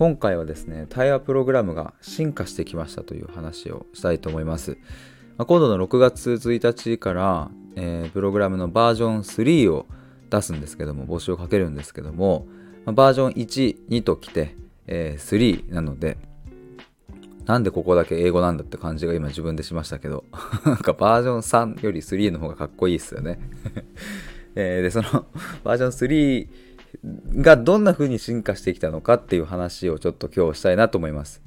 今回はですね対話プログラムが進化してきましたという話をしたいと思います、ま、今度の6月1日から、えー、プログラムのバージョン3を出すんですけども募集をかけるんですけども、ま、バージョン12ときて、えー、3なのでなんでここだけ英語なんだって感じが今自分でしましたけど なんかバージョン3より3の方がかっこいいっすよね。えー、でそのバージョン3がどんな風に進化してきたのかっていう話をちょっと今日したいなと思います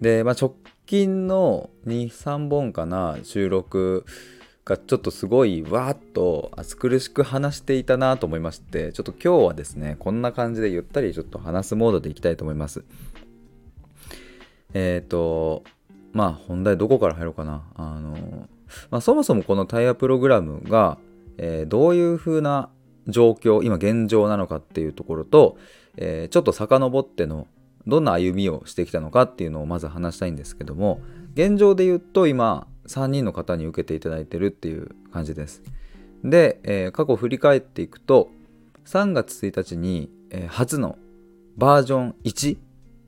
で、まあ、直近の23本かな収録がちょっとすごいわーっと暑苦しく話していたなと思いましてちょっと今日はですねこんな感じでゆったりちょっと話すモードでいきたいと思いますえっ、ー、と、まあ本題どこから入ろうかな。あの、まあそもそもこのタイヤプログラムが、えー、どういう風な状況、今現状なのかっていうところと、えー、ちょっと遡ってのどんな歩みをしてきたのかっていうのをまず話したいんですけども、現状で言うと今3人の方に受けていただいてるっていう感じです。で、えー、過去振り返っていくと、3月1日に、えー、初のバージョン1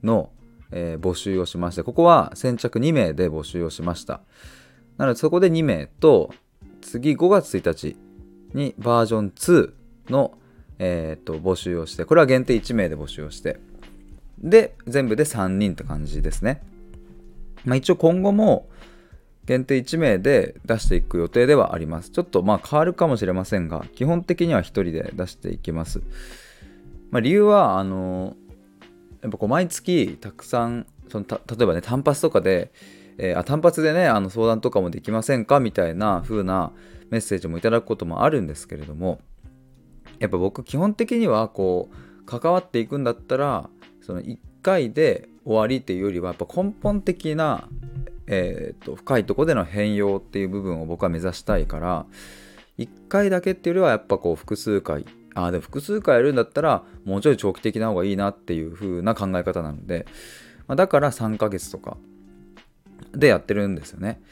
のえー、募集をしまして、ここは先着2名で募集をしました。なのでそこで2名と、次5月1日にバージョン2の、えー、と募集をして、これは限定1名で募集をして、で、全部で3人って感じですね。まあ、一応今後も限定1名で出していく予定ではあります。ちょっとまあ変わるかもしれませんが、基本的には1人で出していきます。まあ、理由は、あのやっぱこう毎月たくさんその例えばね単発とかで、えー、あ単発でねあの相談とかもできませんか？みたいな風なメッセージもいただくこともあるんですけれどもやっぱ僕基本的にはこう関わっていくんだったらその1回で終わりっていうよりはやっぱ根本的な、えーと、深いとこでの変容っていう部分を僕は目指したいから1回だけっていうよりはやっぱこう複数回ああ、でも複数回やるんだったら、もうちょい長期的な方がいいなっていう風な考え方なので、まあ、だから3ヶ月とかでやってるんですよね。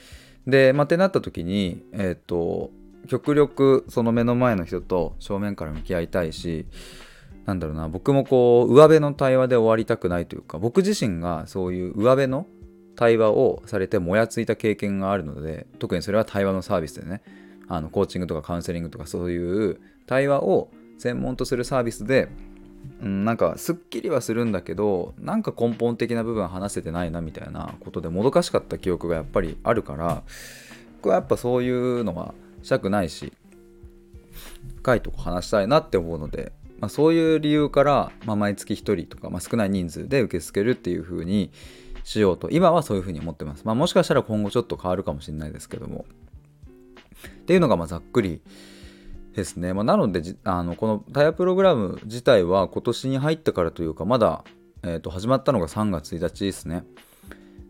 で、まあ、ってなった時に、えっ、ー、と、極力その目の前の人と正面から向き合いたいし、なんだろうな、僕もこう、上辺の対話で終わりたくないというか、僕自身がそういう上辺の対話をされてもやついた経験があるので、特にそれは対話のサービスでね、あのコーチングとかカウンセリングとかそういう対話を専門とするサービスで、うん、なんかすっきりはするんだけどなんか根本的な部分話せてないなみたいなことでもどかしかった記憶がやっぱりあるから僕はやっぱそういうのはしたくないし深いとこ話したいなって思うので、まあ、そういう理由から、まあ、毎月1人とか、まあ、少ない人数で受け付けるっていう風にしようと今はそういう風に思ってます、まあ、もしかしたら今後ちょっと変わるかもしれないですけどもっていうのがまざっくりですね。まあ、なのであのこのタイヤプログラム自体は今年に入ってからというかまだ、えー、と始まったのが3月1日ですね。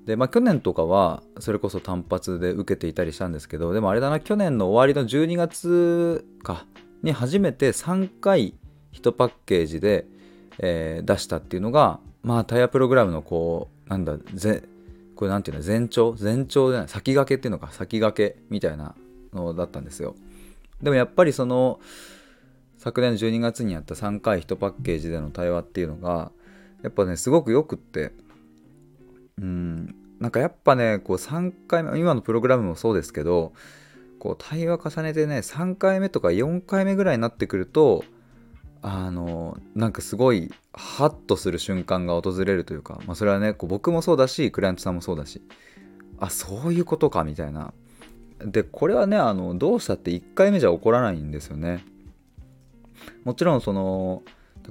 でまあ去年とかはそれこそ単発で受けていたりしたんですけどでもあれだな去年の終わりの12月かに初めて3回1パッケージで、えー、出したっていうのがまあタイヤプログラムのこうなんだぜこれなんていうの前兆？前兆じゃない先駆けっていうのか先駆けみたいなのだったんですよ。でもやっぱりその昨年12月にやった3回1パッケージでの対話っていうのがやっぱねすごくよくってうん。なんかやっぱねこう3回目今のプログラムもそうですけどこう対話重ねてね3回目とか4回目ぐらいになってくるとあのなんかすごいハッとする瞬間が訪れるというか、まあ、それはねこう僕もそうだしクライアントさんもそうだしあそういうことかみたいな。でこれはねあのどうしたって1回目じゃ起こらないんですよね。もちろんその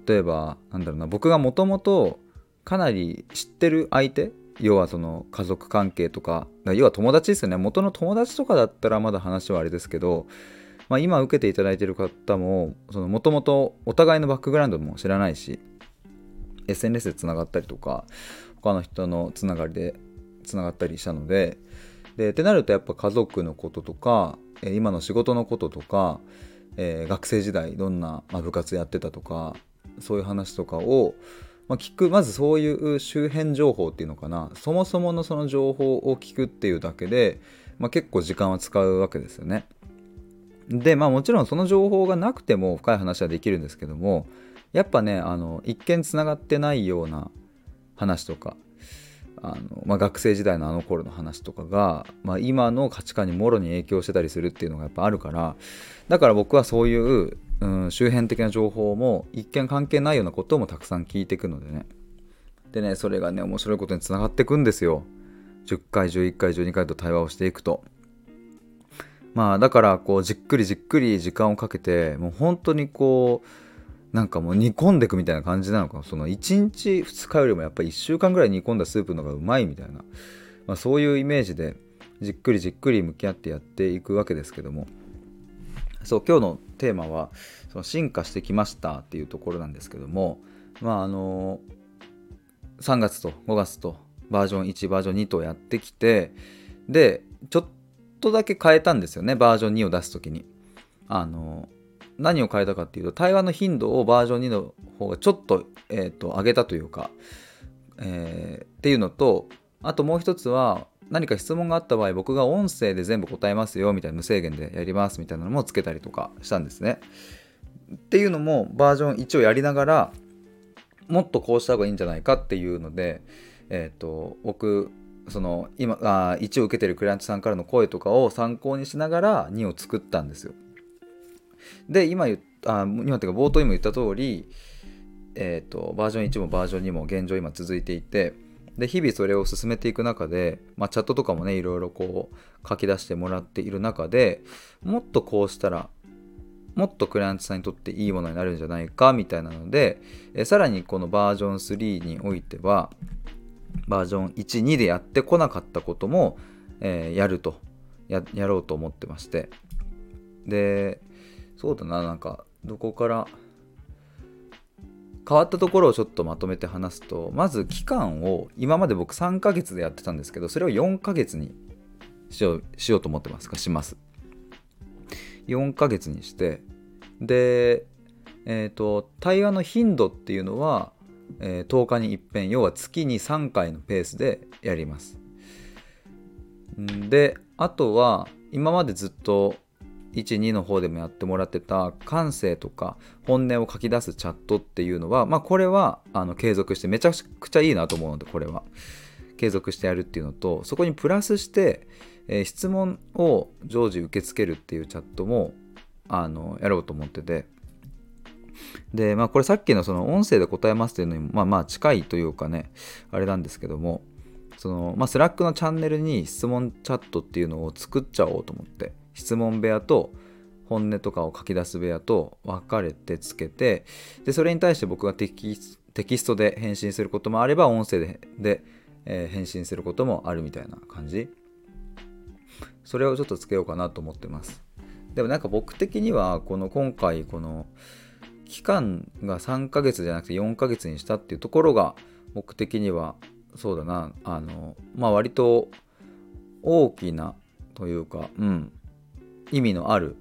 例えばなんだろうな僕がもともとかなり知ってる相手要はその家族関係とか要は友達ですよね。元の友達とかだったらまだ話はあれですけど、まあ、今受けていただいてる方ももともとお互いのバックグラウンドも知らないし SNS でつながったりとか他の人のつながりでつながったりしたのででってなるとやっぱ家族のこととか、今の仕事のこととか、えー、学生時代どんな、部活やってたとかそういう話とかを、まあ、聞くまずそういう周辺情報っていうのかなそもそものその情報を聞くっていうだけで、まあ、結構時間は使うわけですよね。でまあもちろんその情報がなくても深い話はできるんですけどもやっぱねあの一見つながってないような話とかあの、まあ、学生時代のあの頃の話とかが、まあ、今の価値観にもろに影響してたりするっていうのがやっぱあるからだから僕はそういう、うん、周辺的な情報も一見関係ないようなこともたくさん聞いていくのでね。でねそれがね面白いことにつながっていくんですよ。10回11回12回と対話をしていくと。まあだからこうじっくりじっくり時間をかけてもう本当にこうなんかもう煮込んでいくみたいな感じなのか。その1日2日よりもやっぱり1週間ぐらい煮込んだスープの方がうまいみたいな、まあ、そういうイメージでじっくりじっくり向き合ってやっていくわけですけども。そう今日のテーマはその進化してきましたっていうところなんですけどもまああの3月と5月とバージョン1バージョン2とやってきてでちょっとだけ変えたんですよねバージョン2を出す時に。あの何を変えたかっていうと対話の頻度をバージョン2の方がちょっと,、えーと、上げたというか、えー、っていうのとあともう一つは何か質問があった場合僕が音声で全部答えますよみたいな無制限でやりますみたいなのもつけたりとかしたんですね。っていうのもバージョン1をやりながらもっとこうした方がいいんじゃないかっていうので、えーと、僕その今あ1を受けてるクライアントさんからの声とかを参考にしながら2を作ったんですよ。で今言あ今っていうか冒頭にも言った通り、えーと、バージョン1もバージョン2も現状今続いていてで日々それを進めていく中で、まあ、チャットとかもねいろいろこう書き出してもらっている中でもっとこうしたらもっとクライアントさんにとっていいものになるんじゃないかみたいなので、えさらにこのバージョン3においてはバージョン12でやってこなかったことも、えー、やるとややろうと思ってまして。でそうだななんかどこから変わったところをちょっとまとめて話すとまず期間を今まで僕3ヶ月でやってたんですけどそれを4ヶ月にしようしようと思ってますかします。4ヶ月にしてでえっ、ー、と対話の頻度っていうのは、えー、10日に一遍要は月に3回のペースでやります。であとは今までずっと12の方でもやってもらってた感性とか本音を書き出すチャットっていうのはまあこれはあの継続してめちゃくちゃいいなと思うのでこれは。継続してやるっていうのとそこにプラスして、えー、質問を常時受け付けるっていうチャットもあのやろうと思ってて。でまあこれさっきのその音声で答えますっていうのにまあまあ近いというかねあれなんですけどもそのまあ Slack のチャンネルに質問チャットっていうのを作っちゃおうと思って。質問部屋と本音とかを書き出す部屋と分かれてつけてでそれに対して僕がテキテキストで返信することもあれば音声でで、えー、返信することもあるみたいな感じ。それをちょっとつけようかなと思ってます。でもなんか僕的にはこの今回この期間が3ヶ月じゃなくて4ヶ月にしたっていうところが僕的にはそうだなあのまあ割と大きなというかうん。意味のある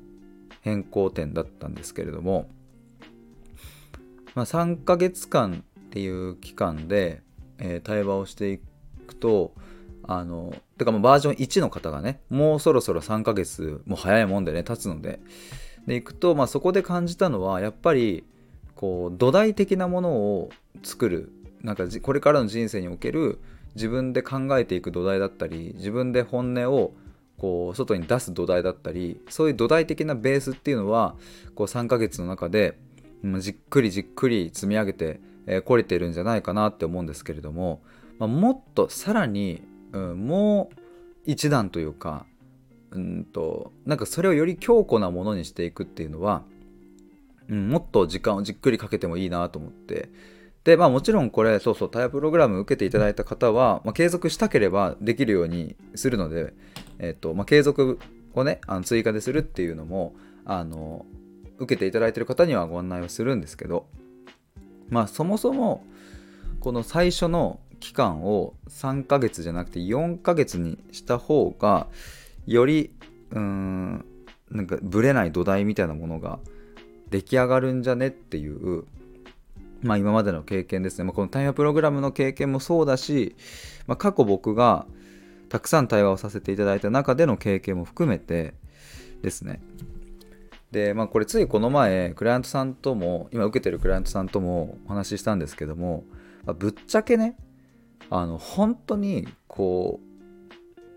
変更点だったんですけれども、まあ、3ヶ月間っていう期間で、えー、対話をしていくとあのてかもうバージョン1の方がねもうそろそろ3ヶ月もう早いもんでね経つので。でいくと、まあ、そこで感じたのはやっぱりこう土台的なものを作る。なんかこれからの人生における自分で考えていく土台だったり自分で本音をこう外に出す土台だったりそういう土台的なベースっていうのはこう3ヶ月の中でじっくりじっくり積み上げてこ、れてるんじゃないかなって思うんですけれども、まあ、もっとさらに、うん、もう一段というかうんとなんかそれをより強固なものにしていくっていうのは、うん、もっと時間をじっくりかけてもいいなと思って。で、まあもちろんこれ、そうそう、タイヤプログラム受けていただいた方は、まあ、継続したければできるようにするので、えっ、と、まあ、継続をね、あの追加でするっていうのも、あの、受けていただいてる方にはご案内をするんですけど、まあそもそも、この最初の期間を3ヶ月じゃなくて4ヶ月にした方が、より、うーん、なんかぶれない土台みたいなものが出来上がるんじゃねっていうまあ、今までの経験ですね、まあ、この対話プログラムの経験もそうだし、まあ、過去僕がたくさん対話をさせていただいた中での経験も含めてですね。でまあこれついこの前クライアントさんとも今受けてるクライアントさんともお話ししたんですけども、まあ、ぶっちゃけねあの本当にこう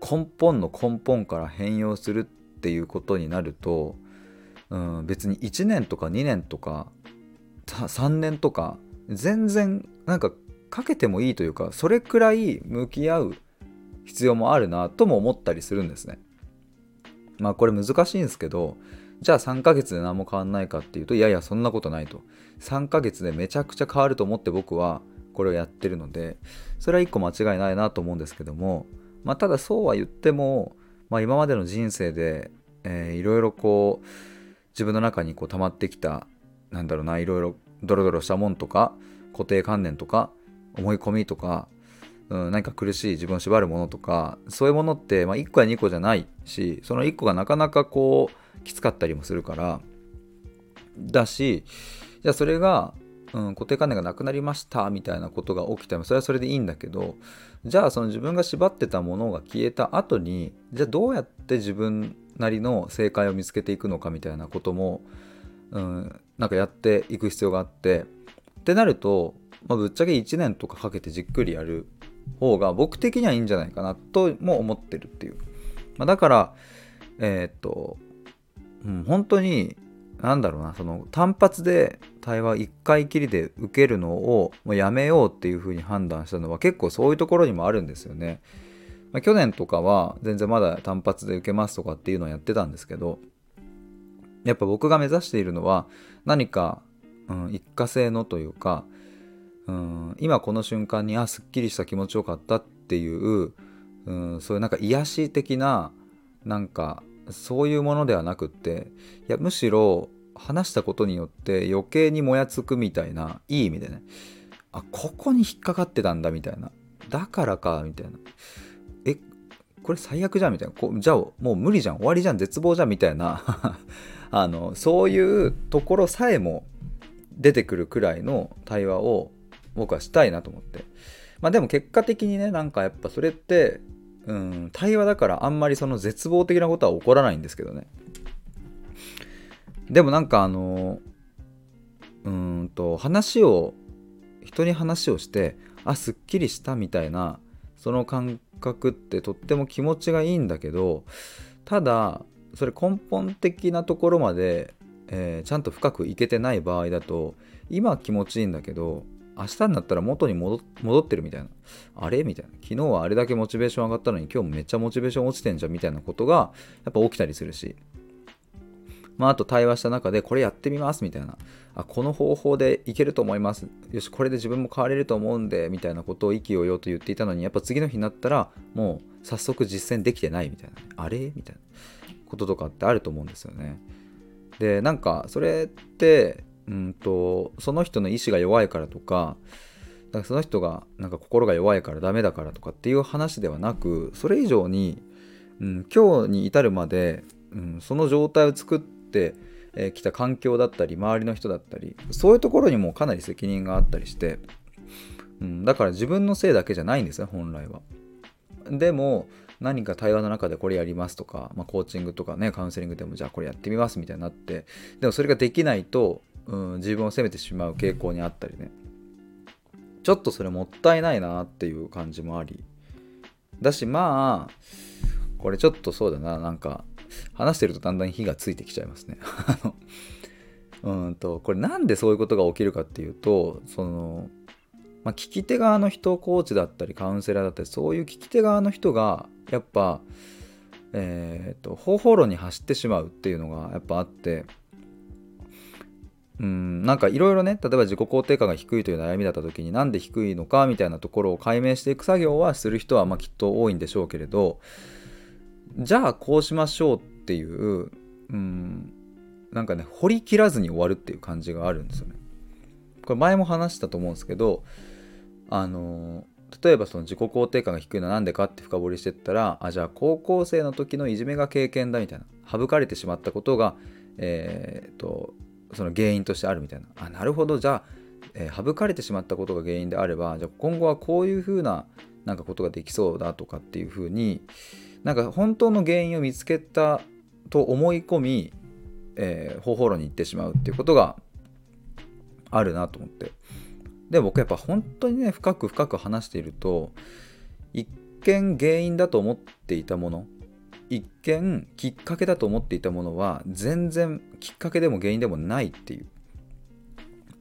根本の根本から変容するっていうことになると、うん、別に1年とか2年とか3年とか全然なんかかけてもいいというかそれくらい向き合う必要もあるなとも思ったりするんですね。まあこれ難しいんですけどじゃあ3ヶ月で何も変わんないかっていうといやいやそんなことないと3ヶ月でめちゃくちゃ変わると思って僕はこれをやってるのでそれは1個間違いないなと思うんですけどもまあただそうは言っても、まあ、今までの人生で、えー、いろいろこう自分の中にこう溜まってきたなんだろうないろいろドロドロしたもんとか固定観念とか思い込みとか、うん、何か苦しい自分を縛るものとかそういうものって、まあ、1個や2個じゃないしその1個がなかなかこうきつかったりもするからだしじゃあそれが、うん、固定観念がなくなりましたみたいなことが起きてもそれはそれでいいんだけどじゃあその自分が縛ってたものが消えた後にじゃあどうやって自分なりの正解を見つけていくのかみたいなことも、うん、なんかやっていく必要があってってなると、まあ、ぶっちゃけ1年とかかけてじっくりやる。方が僕的にはいいんじゃないかなとも思ってるっていう、まあ、だからえー、っと、うん、本当になんだろうなその単発で対話1回きりで受けるのをもうやめようっていうふうに判断したのは結構そういうところにもあるんですよね。まあ、去年とかは全然まだ単発で受けますとかっていうのをやってたんですけどやっぱ僕が目指しているのは何か、うん、一過性のというか、うん、今この瞬間にあすっきりした気持ちよかったっていう、うん、そういうなんか癒し的ななんかそういうものではなくっていやむしろ話したことによって余計にもやつくみたいないい意味でね。あここに引っかかってたんだみたいな。だからかみたいな。えこれ最悪じゃんみたいな。こじゃあもう無理じゃん。終わりじゃん。絶望じゃんみたいな。あのそういうところさえも出てくるくらいの対話を僕はしたいなと思って。まあでも結果的にねなんかやっぱそれってうん対話だからあんまりその絶望的なことは起こらないんですけどね。でもなんかあのうんと話を人に話をしてあすっきりしたみたいなその感覚ってとっても気持ちがいいんだけどただそれ根本的なところまで、えー、ちゃんと深くいけてない場合だと今は気持ちいいんだけど明日になったら元に戻ってるみたいな。あれ？みたいな。昨日はあれだけモチベーション上がったのに今日もめっちゃモチベーション落ちてんじゃんみたいなことがやっぱ起きたりするし。まあ、あと対話した中でこれやってみますみたいな。あこの方法でいけると思います。よしこれで自分も変われると思うんでみたいなことを意気揚々と言っていたのにやっぱ次の日になったらもう早速実践できてないみたいな。あれ？みたいなこととかってあると思うんですよね。でなんかそれってうんとその人の意志が弱いからとかかその人がなんか心が弱いからダメだからとかっていう話ではなくそれ以上に、うん、今日に至るまで、うん、その状態を作ってきた環境だったり周りの人だったりそういうところにもかなり責任があったりして、うん、だから自分のせいだけじゃないんですね本来は。でも何か対話の中でこれやりますとか、まあ、コーチングとかねカウンセリングでもじゃあこれやってみますみたいになってでもそれができないとうん、自分を責めてしまう傾向にあったりね。ちょっとそれもったいないなっていう感じもあり。だしまあこれちょっとそうだな。なんか話してるとだんだん火がついてきちゃいますね。うんとこれなんでそういうことが起きるかっていうとその、まあ、聞き手側の人コーチだったりカウンセラーだったりそういう聞き手側の人がやっぱえっ、ー、と方法論に走ってしまうっていうのがやっぱあってうんなんかいろいろね例えば自己肯定感が低いという悩みだった時になんで低いのかみたいなところを解明していく作業はする人はまきっと多いんでしょうけれどじゃあこうしましょうっていううんなんかね掘り切らずに終わるっていう感じがあるんですよね。これ前も話したと思うんですけどあの例えばその自己肯定感が低いのは何でかって深掘りしてったらあじゃあ高校生の時のいじめが経験だみたいな省かれてしまったことがえー、っとその原因としてあるみたいな。あなるほど。じゃあ、えー、省かれてしまったことが原因であればじゃあ今後はこういうふうななんかことができそうだとかっていうふうになんか本当の原因を見つけたと思い込み、えー、方法論に行ってしまうっていうことがあるなと思って。で僕やっぱ本当にね深く深く話していると一見原因だと思っていたもの一見きっかけだと思っていたものは全然きっかけでも原因でもないっていう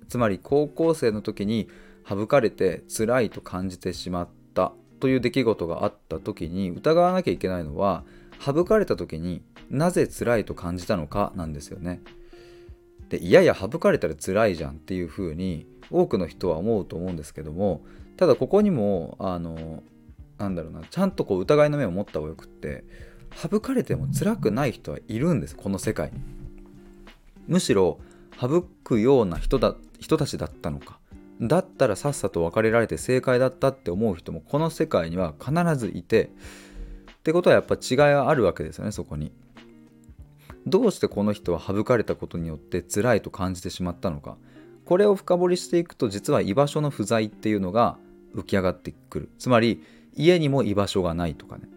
つまり高校生の時に省かれて辛いと感じてしまったという出来事があった時に疑わなきゃいけないのは省かれた時になぜ辛いと感じたのかなんですよね。でいやいや省かれたら辛いじゃんっていうふうに多くの人は思うと思うんですけどもただここにもあのなんだろうなちゃんとこう疑いの目を持った方がよくって省かれても辛くない人はいるんですこの世界に。むしろ省くような人だ人たちだったのかだったらさっさと別れられて正解だったって思う人もこの世界には必ずいてってことはやっぱ違いがあるわけですよねそこに。どうしてこの人は省かれたことによって辛いと感じてしまったのかこれを深掘りしていくと実は居場所の不在っていうのが浮き上がってくるつまり家にも居場所がないとかね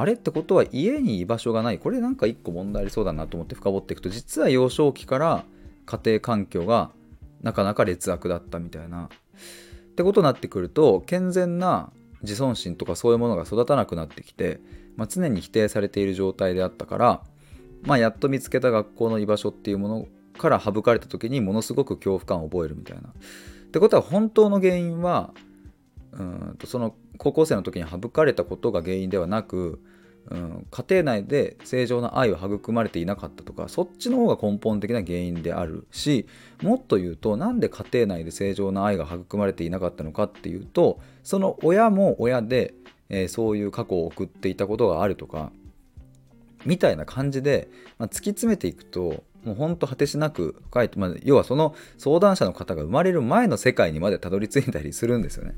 あれってことは家に居場所がないこれなんか一個問題ありそうだなと思って深掘っていくと実は幼少期から家庭環境がなかなか劣悪だったみたいなってことになってくると健全な自尊心とかそういうものが育たなくなってきて、まあ、常に否定されている状態であったから、まあ、やっと見つけた学校の居場所っていうものから省かれた時にものすごく恐怖感を覚えるみたいな。ってことは本当の原因はうんとその高校生の時に省かれたことが原因ではなく、うん、家庭内で正常な愛を育まれていなかったとかそっちの方が根本的な原因であるしもっと言うとなんで家庭内で正常な愛が育まれていなかったのかっていうとその親も親で、えー、そういう過去を送っていたことがあるとかみたいな感じで、まあ、突き詰めていくともうほんと果てしなく深い、まあ、要はその相談者の方が生まれる前の世界にまでたどり着いたりするんですよね。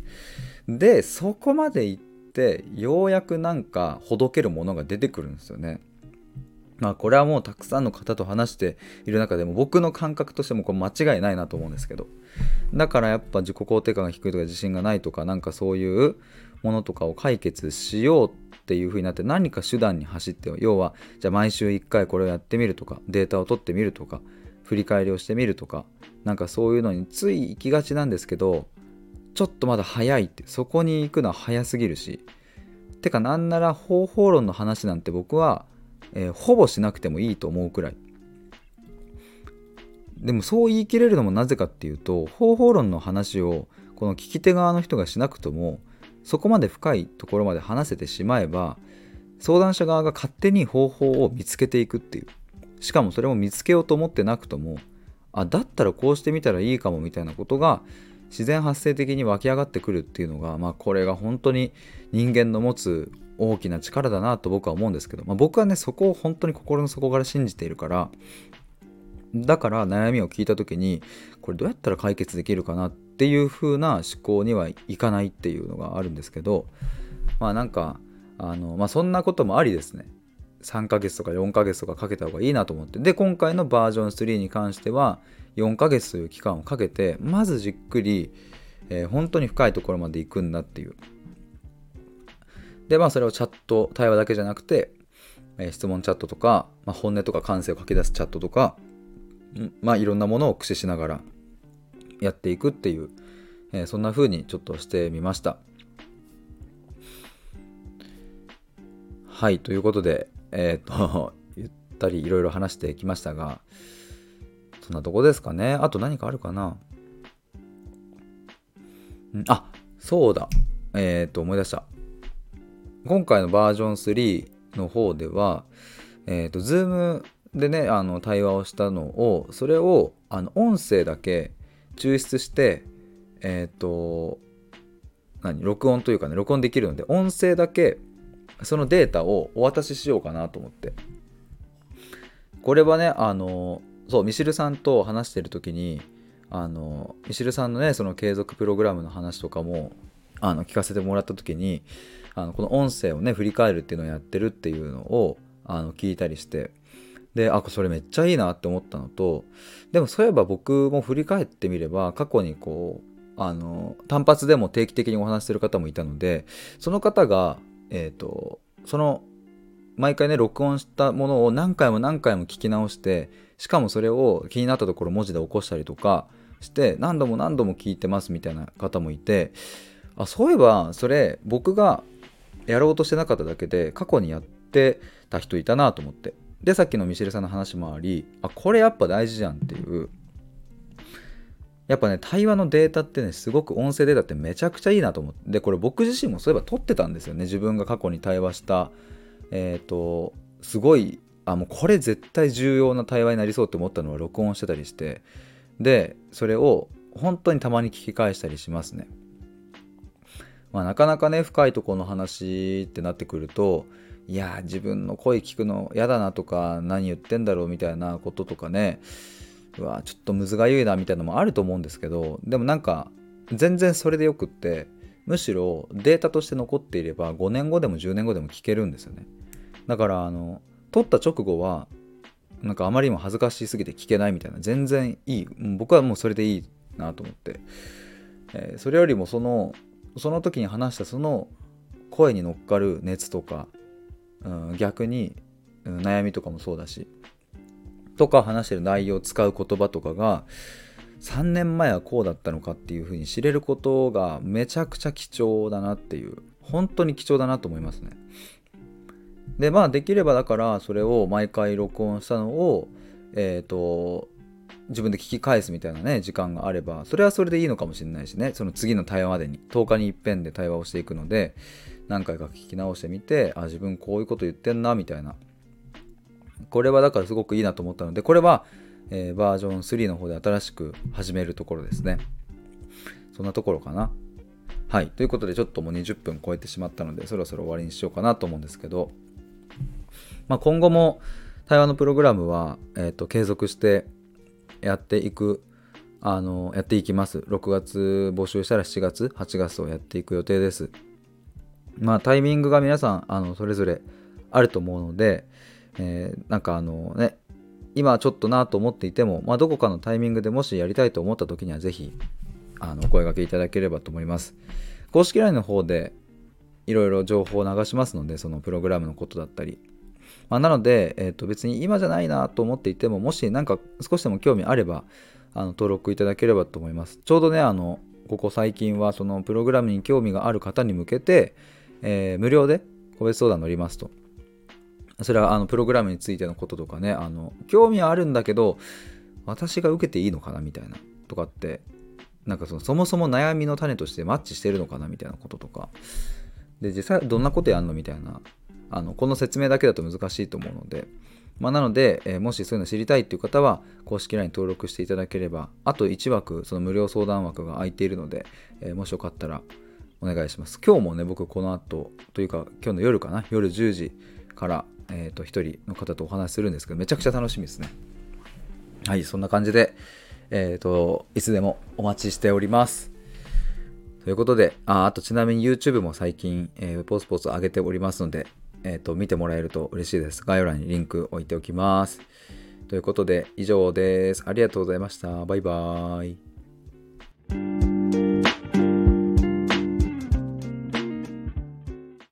でそこまで行ってようやくなんかほどけるものが出てくるんですよね。まあこれはもうたくさんの方と話している中でも僕の感覚としてもこれ間違いないなと思うんですけどだからやっぱ自己肯定感が低いとか自信がないとかなんかそういうものとかを解決しようっていう風になって何か手段に走って要はじゃあ毎週1回これをやってみるとかデータを取ってみるとか振り返りをしてみるとかなんかそういうのについ行きがちなんですけどちょっとまだ早いってそこに行くのは早すぎるしてかなんなら方法論の話なんて僕は、えー、ほぼしなくてもいいと思うくらい。でもそう言い切れるのもなぜかっていうと方法論の話をこの聞き手側の人がしなくともそこまで深いところまで話せてしまえば相談者側が勝手に方法を見つけていくっていう。しかもそれも見つけようと思ってなくともあだったらこうしてみたらいいかもみたいなことが自然発生的に湧き上がってくるっていうのが、まあ、これが本当に人間の持つ大きな力だなと僕は思うんですけど、まあ、僕はねそこを本当に心の底から信じているからだから悩みを聞いた時にこれどうやったら解決できるかなってていう風な思考にはいかないっていうのがあるんですけどまあなんかあの、まあ、そんなこともありですね。3ヶ月とか4ヶ月とかかけた方がいいなと思って。で今回のバージョン3に関しては4ヶ月という期間をかけてまずじっくり、えー、本当に深いところまで行くんだっていう。でまあそれをチャット対話だけじゃなくて、えー、質問チャットとか、まあ、本音とか感性を書き出すチャットとかまあいろんなものを駆使しながらやっていくっていう、えー、そんな風にちょっとしてみましたはいということでえっ、と ゆったりいろいろ話してきましたがそんなとこですかね。あと何かあるかな。んあ、そうだ。えっ、と、思い出した。今回のバージョン3の方では、えっ、と、Zoom でね、あの、対話をしたのを、それを、あの、音声だけ抽出して、えっ、ー、と、何？録音というかね、録音できるので、音声だけ、そのデータをお渡ししようかなと思って。これはね、あの、そうミシルさんと話してる時にあのミシルさんのねその継続プログラムの話とかもあの聞かせてもらった時にあのこの音声をね振り返るっていうのをやってるっていうのをあの聞いたりしてであそれめっちゃいいなって思ったのとでもそういえば僕も振り返ってみれば過去にこうあの単発でも定期的にお話してる方もいたのでその方がえっ、ー、とその毎回ね録音したものを何回も何回も聞き直してしかもそれを気になったところ文字で起こしたりとかして何度も何度も聞いてますみたいな方もいてあそういえばそれ僕がやろうとしてなかっただけで過去にやってた人いたなと思って。でさっきのミシェルさんの話もありあこれやっぱ大事じゃんっていう。やっぱね対話のデータってねすごく音声データってめちゃくちゃいいなと思って。でこれ僕自身もそういえば撮ってたんですよね。自分が過去に対話したえっ、ー、とすごいあもうこれ絶対重要な対話になりそうって思ったのは録音してたりして。でそれを本当にたまに聞き返したりしますね。まあ、なかなかね深いとこの話ってなってくるといや自分の声聞くの嫌だなとか何言ってんだろうみたいなこととかね。うわちょっとむずがゆいなみたいなのもあると思うんですけどでもなんか全然それでよくってむしろデータとして残っていれば5年後でも10年後でも聞けるんですよね。だからあの撮った直後はなんかあまりにも恥ずかしすぎて聞けないみたいな全然いい。僕はもうそれでいいなと思って、えー、それよりもそのその時に話したその声に乗っかる熱とか、うん、逆に、うん、悩みとかもそうだしとか話してる内容を使う言葉とかが3年前はこうだったのかっていうふうに知れることがめちゃくちゃ貴重だなっていう本当に貴重だなと思いますね。でまあできればだからそれを毎回録音したのをえっ、ー、と自分で聞き返すみたいなね時間があればそれはそれでいいのかもしれないしね。その次の対話までに10日に一遍で対話をしていくので何回か聞き直してみてあ自分こういうこと言ってんなみたいな。これはだからすごくいいなと思ったのでこれは、えー、バージョン3の方で新しく始めるところですね。そんなところかな。はい。ということでちょっともう20分超えてしまったのでそろそろ終わりにしようかなと思うんですけど。まあ、今後も対話のプログラムは、えーと、継続してやっていくあのやっていきます。6月募集したら7月8月をやっていく予定です。まあタイミングが皆さんあのそれぞれあると思うので、えー、なんかあのね今ちょっとなと思っていても、まあ、どこかのタイミングでもしやりたいと思った時には是非あのお声がけいただければと思います。公式 LINE の方でいろいろ情報を流しますのでそのプログラムのことだったりまあ、なので、えー、と別に今じゃないなと思っていても、もし何か少しでも興味あれば、あの登録いただければと思います。ちょうどね、あの、ここ最近はそのプログラムに興味がある方に向けて、えー、無料で個別相談乗りますと。それはあのプログラムについてのこととかね、あの興味はあるんだけど、私が受けていいのかなみたいなとかって、なんかそのそもそも悩みの種としてマッチしてるのかなみたいなこととか、で、実際どんなことやんのみたいなあのこの説明だけだと難しいと思うので、まあ、なので、えー、もしそういうの知りたいっていう方は公式 LINE 登録していただければあと1枠その無料相談枠が空いているので、えー、もしよかったらお願いします。今日もね僕この後というか今日の夜かな夜10時から、えーと、1人の方とお話しするんですけどめちゃくちゃ楽しみですね。はいそんな感じでえっ、ー、といつでもお待ちしております。ということで、ああとちなみに YouTube も最近、えー、ポスポス上げておりますので、えーと、見てもらえると嬉しいです。概要欄にリンク置いておきます。ということで以上です。ありがとうございました。バイバーイ。